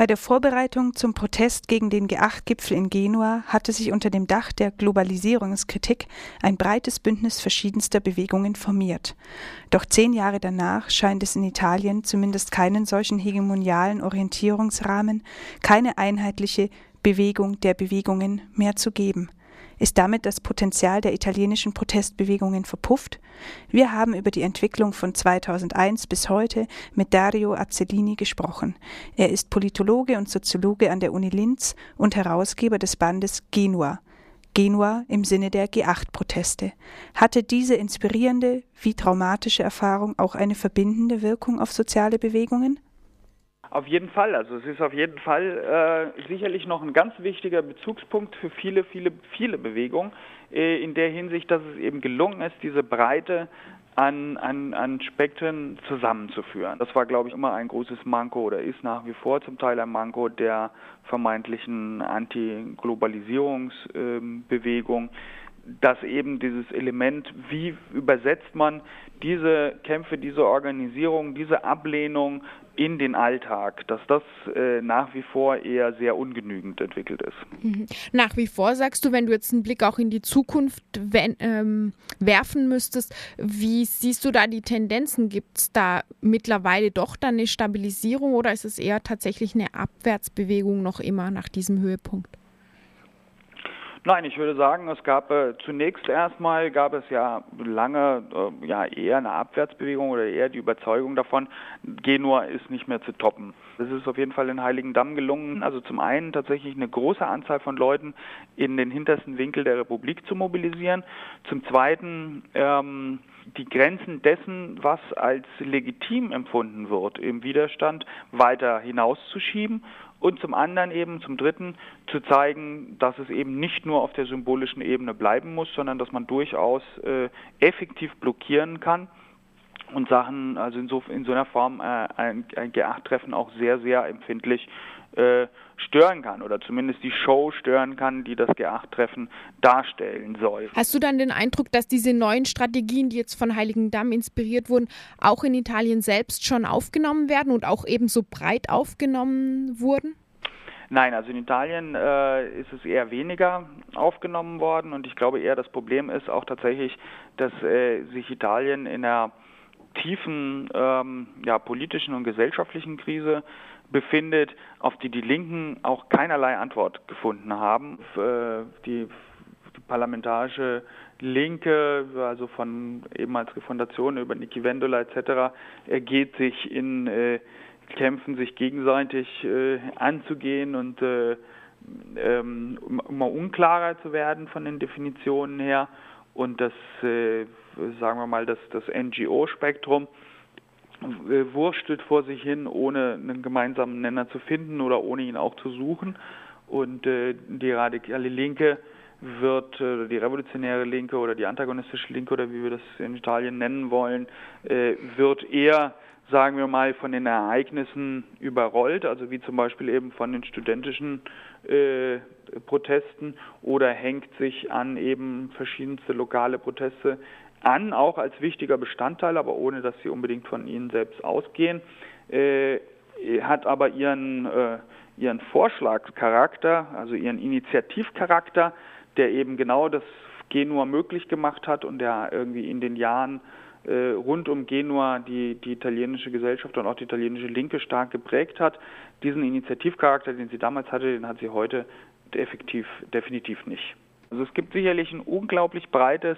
Bei der Vorbereitung zum Protest gegen den G8-Gipfel in Genua hatte sich unter dem Dach der Globalisierungskritik ein breites Bündnis verschiedenster Bewegungen formiert. Doch zehn Jahre danach scheint es in Italien zumindest keinen solchen hegemonialen Orientierungsrahmen, keine einheitliche Bewegung der Bewegungen mehr zu geben. Ist damit das Potenzial der italienischen Protestbewegungen verpufft? Wir haben über die Entwicklung von 2001 bis heute mit Dario Azzellini gesprochen. Er ist Politologe und Soziologe an der Uni Linz und Herausgeber des Bandes Genua. Genua im Sinne der G8-Proteste. Hatte diese inspirierende wie traumatische Erfahrung auch eine verbindende Wirkung auf soziale Bewegungen? Auf jeden Fall. Also es ist auf jeden Fall äh, sicherlich noch ein ganz wichtiger Bezugspunkt für viele, viele, viele Bewegungen äh, in der Hinsicht, dass es eben gelungen ist, diese Breite an, an, an Spektren zusammenzuführen. Das war, glaube ich, immer ein großes Manko oder ist nach wie vor zum Teil ein Manko der vermeintlichen Anti-Globalisierungsbewegung. Dass eben dieses Element, wie übersetzt man diese Kämpfe, diese Organisierung, diese Ablehnung in den Alltag, dass das äh, nach wie vor eher sehr ungenügend entwickelt ist. Mhm. Nach wie vor sagst du, wenn du jetzt einen Blick auch in die Zukunft wenn, ähm, werfen müsstest, wie siehst du da die Tendenzen? Gibt es da mittlerweile doch dann eine Stabilisierung oder ist es eher tatsächlich eine Abwärtsbewegung noch immer nach diesem Höhepunkt? Nein, ich würde sagen, es gab äh, zunächst erstmal gab es ja lange äh, ja eher eine Abwärtsbewegung oder eher die Überzeugung davon, Genua ist nicht mehr zu toppen. Es ist auf jeden Fall in Heiligendamm gelungen, also zum einen tatsächlich eine große Anzahl von Leuten in den hintersten Winkel der Republik zu mobilisieren, zum zweiten ähm, die Grenzen dessen, was als legitim empfunden wird, im Widerstand weiter hinauszuschieben und zum anderen eben, zum dritten, zu zeigen, dass es eben nicht nur auf der symbolischen Ebene bleiben muss, sondern dass man durchaus äh, effektiv blockieren kann und Sachen, also in so, in so einer Form äh, ein, ein G8-Treffen auch sehr, sehr empfindlich äh, stören kann oder zumindest die Show stören kann, die das G8-Treffen darstellen soll. Hast du dann den Eindruck, dass diese neuen Strategien, die jetzt von Heiligendamm inspiriert wurden, auch in Italien selbst schon aufgenommen werden und auch ebenso breit aufgenommen wurden? Nein, also in Italien äh, ist es eher weniger aufgenommen worden und ich glaube eher das Problem ist auch tatsächlich, dass äh, sich Italien in einer tiefen ähm, ja, politischen und gesellschaftlichen Krise befindet, auf die die Linken auch keinerlei Antwort gefunden haben. Äh, die, parlamentarische Linke, also von ehemals Refundation über Niki Vendola etc., ergeht sich in äh, Kämpfen, sich gegenseitig äh, anzugehen und äh, ähm, immer unklarer zu werden von den Definitionen her. Und das, äh, sagen wir mal, das, das NGO-Spektrum äh, wurstelt vor sich hin, ohne einen gemeinsamen Nenner zu finden oder ohne ihn auch zu suchen. Und äh, die radikale Linke wird, äh, die revolutionäre Linke oder die antagonistische Linke oder wie wir das in Italien nennen wollen, äh, wird eher, sagen wir mal, von den Ereignissen überrollt, also wie zum Beispiel eben von den studentischen äh, Protesten oder hängt sich an eben verschiedenste lokale Proteste an, auch als wichtiger Bestandteil, aber ohne dass sie unbedingt von ihnen selbst ausgehen, äh, hat aber ihren, äh, ihren Vorschlagscharakter, also ihren Initiativcharakter, der eben genau das Genua möglich gemacht hat und der irgendwie in den Jahren äh, rund um Genua die, die italienische Gesellschaft und auch die italienische Linke stark geprägt hat. Diesen Initiativcharakter, den sie damals hatte, den hat sie heute effektiv definitiv nicht. Also es gibt sicherlich ein unglaublich breites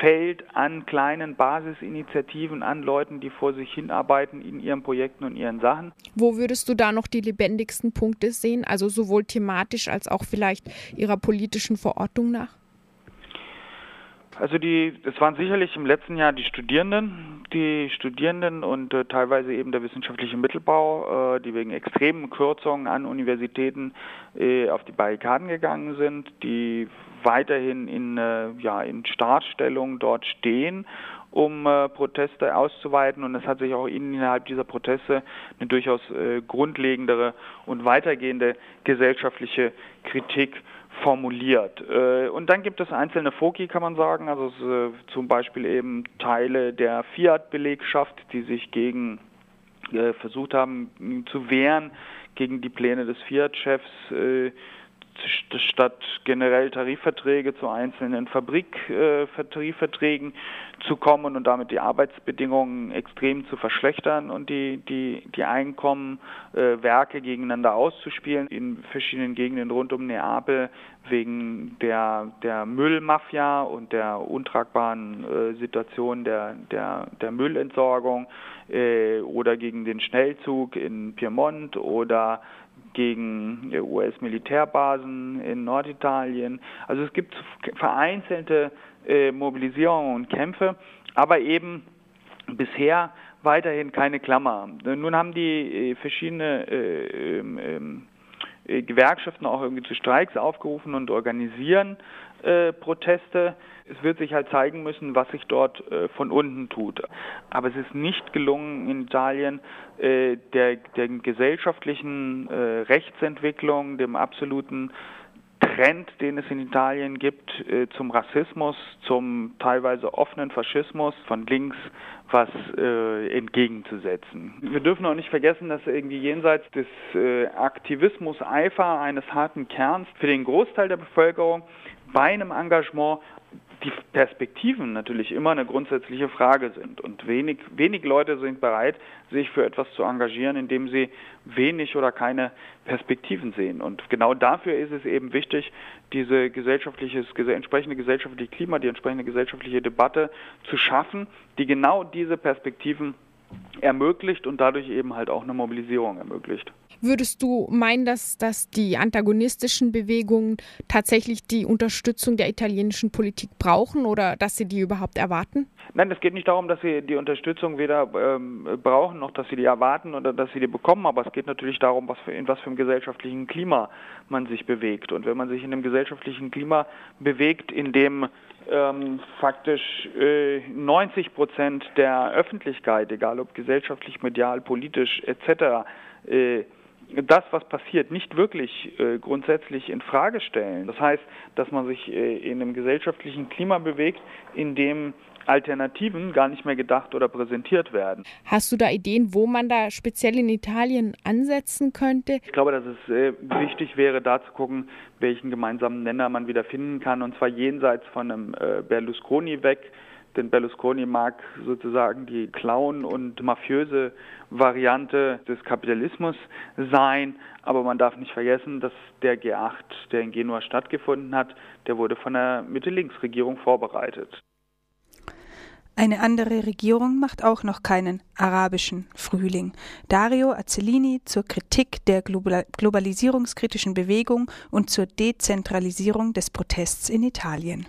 Feld an kleinen Basisinitiativen, an Leuten, die vor sich hinarbeiten in ihren Projekten und ihren Sachen. Wo würdest du da noch die lebendigsten Punkte sehen, also sowohl thematisch als auch vielleicht ihrer politischen Verortung nach? Also die, es waren sicherlich im letzten Jahr die Studierenden, die Studierenden und äh, teilweise eben der wissenschaftliche Mittelbau, äh, die wegen extremen Kürzungen an Universitäten äh, auf die Barrikaden gegangen sind, die weiterhin in, äh, ja, in Startstellung dort stehen um äh, Proteste auszuweiten. Und es hat sich auch innerhalb dieser Proteste eine durchaus äh, grundlegendere und weitergehende gesellschaftliche Kritik formuliert. Äh, und dann gibt es einzelne Foki, kann man sagen, also äh, zum Beispiel eben Teile der Fiat-Belegschaft, die sich gegen äh, versucht haben zu wehren gegen die Pläne des Fiat-Chefs, statt generell Tarifverträge zu einzelnen Fabriktarifverträgen zu kommen und damit die Arbeitsbedingungen extrem zu verschlechtern und die, die, die Einkommen, äh, Werke gegeneinander auszuspielen in verschiedenen Gegenden rund um Neapel wegen der, der Müllmafia und der untragbaren äh, Situation der, der, der Müllentsorgung äh, oder gegen den Schnellzug in Piemont oder gegen US-Militärbasen in Norditalien. Also es gibt vereinzelte äh, Mobilisierungen und Kämpfe, aber eben bisher weiterhin keine Klammer. Nun haben die äh, verschiedene Gewerkschaften auch irgendwie zu Streiks aufgerufen und organisieren äh, Proteste. Es wird sich halt zeigen müssen, was sich dort äh, von unten tut. Aber es ist nicht gelungen, in Italien äh, der, der gesellschaftlichen äh, Rechtsentwicklung, dem absoluten Trend, den es in Italien gibt, äh, zum Rassismus, zum teilweise offenen Faschismus von links was äh, entgegenzusetzen. Wir dürfen auch nicht vergessen, dass irgendwie jenseits des äh, Aktivismus Eifer eines harten Kerns für den Großteil der Bevölkerung bei einem Engagement die Perspektiven natürlich immer eine grundsätzliche Frage sind. Und wenig, wenig Leute sind bereit, sich für etwas zu engagieren, indem sie wenig oder keine Perspektiven sehen. Und genau dafür ist es eben wichtig, diese gesellschaftliches, entsprechende gesellschaftliche Klima, die entsprechende gesellschaftliche Debatte zu schaffen, die genau diese Perspektiven ermöglicht und dadurch eben halt auch eine Mobilisierung ermöglicht. Würdest du meinen, dass, dass die antagonistischen Bewegungen tatsächlich die Unterstützung der italienischen Politik brauchen oder dass sie die überhaupt erwarten? Nein, es geht nicht darum, dass sie die Unterstützung weder ähm, brauchen noch, dass sie die erwarten oder dass sie die bekommen, aber es geht natürlich darum, was für, in was für einem gesellschaftlichen Klima man sich bewegt. Und wenn man sich in einem gesellschaftlichen Klima bewegt, in dem ähm, faktisch äh, 90 Prozent der Öffentlichkeit, egal ob gesellschaftlich, medial, politisch etc., äh, das, was passiert, nicht wirklich äh, grundsätzlich in Frage stellen. Das heißt, dass man sich äh, in einem gesellschaftlichen Klima bewegt, in dem Alternativen gar nicht mehr gedacht oder präsentiert werden. Hast du da Ideen, wo man da speziell in Italien ansetzen könnte? Ich glaube, dass es äh, wichtig wäre, da zu gucken, welchen gemeinsamen Nenner man wieder finden kann, und zwar jenseits von einem äh, Berlusconi weg denn Berlusconi mag sozusagen die Clown- und mafiöse Variante des Kapitalismus sein, aber man darf nicht vergessen, dass der G8, der in Genua stattgefunden hat, der wurde von der Mitte-Links-Regierung vorbereitet. Eine andere Regierung macht auch noch keinen arabischen Frühling. Dario Azzolini zur Kritik der globalisierungskritischen Bewegung und zur Dezentralisierung des Protests in Italien.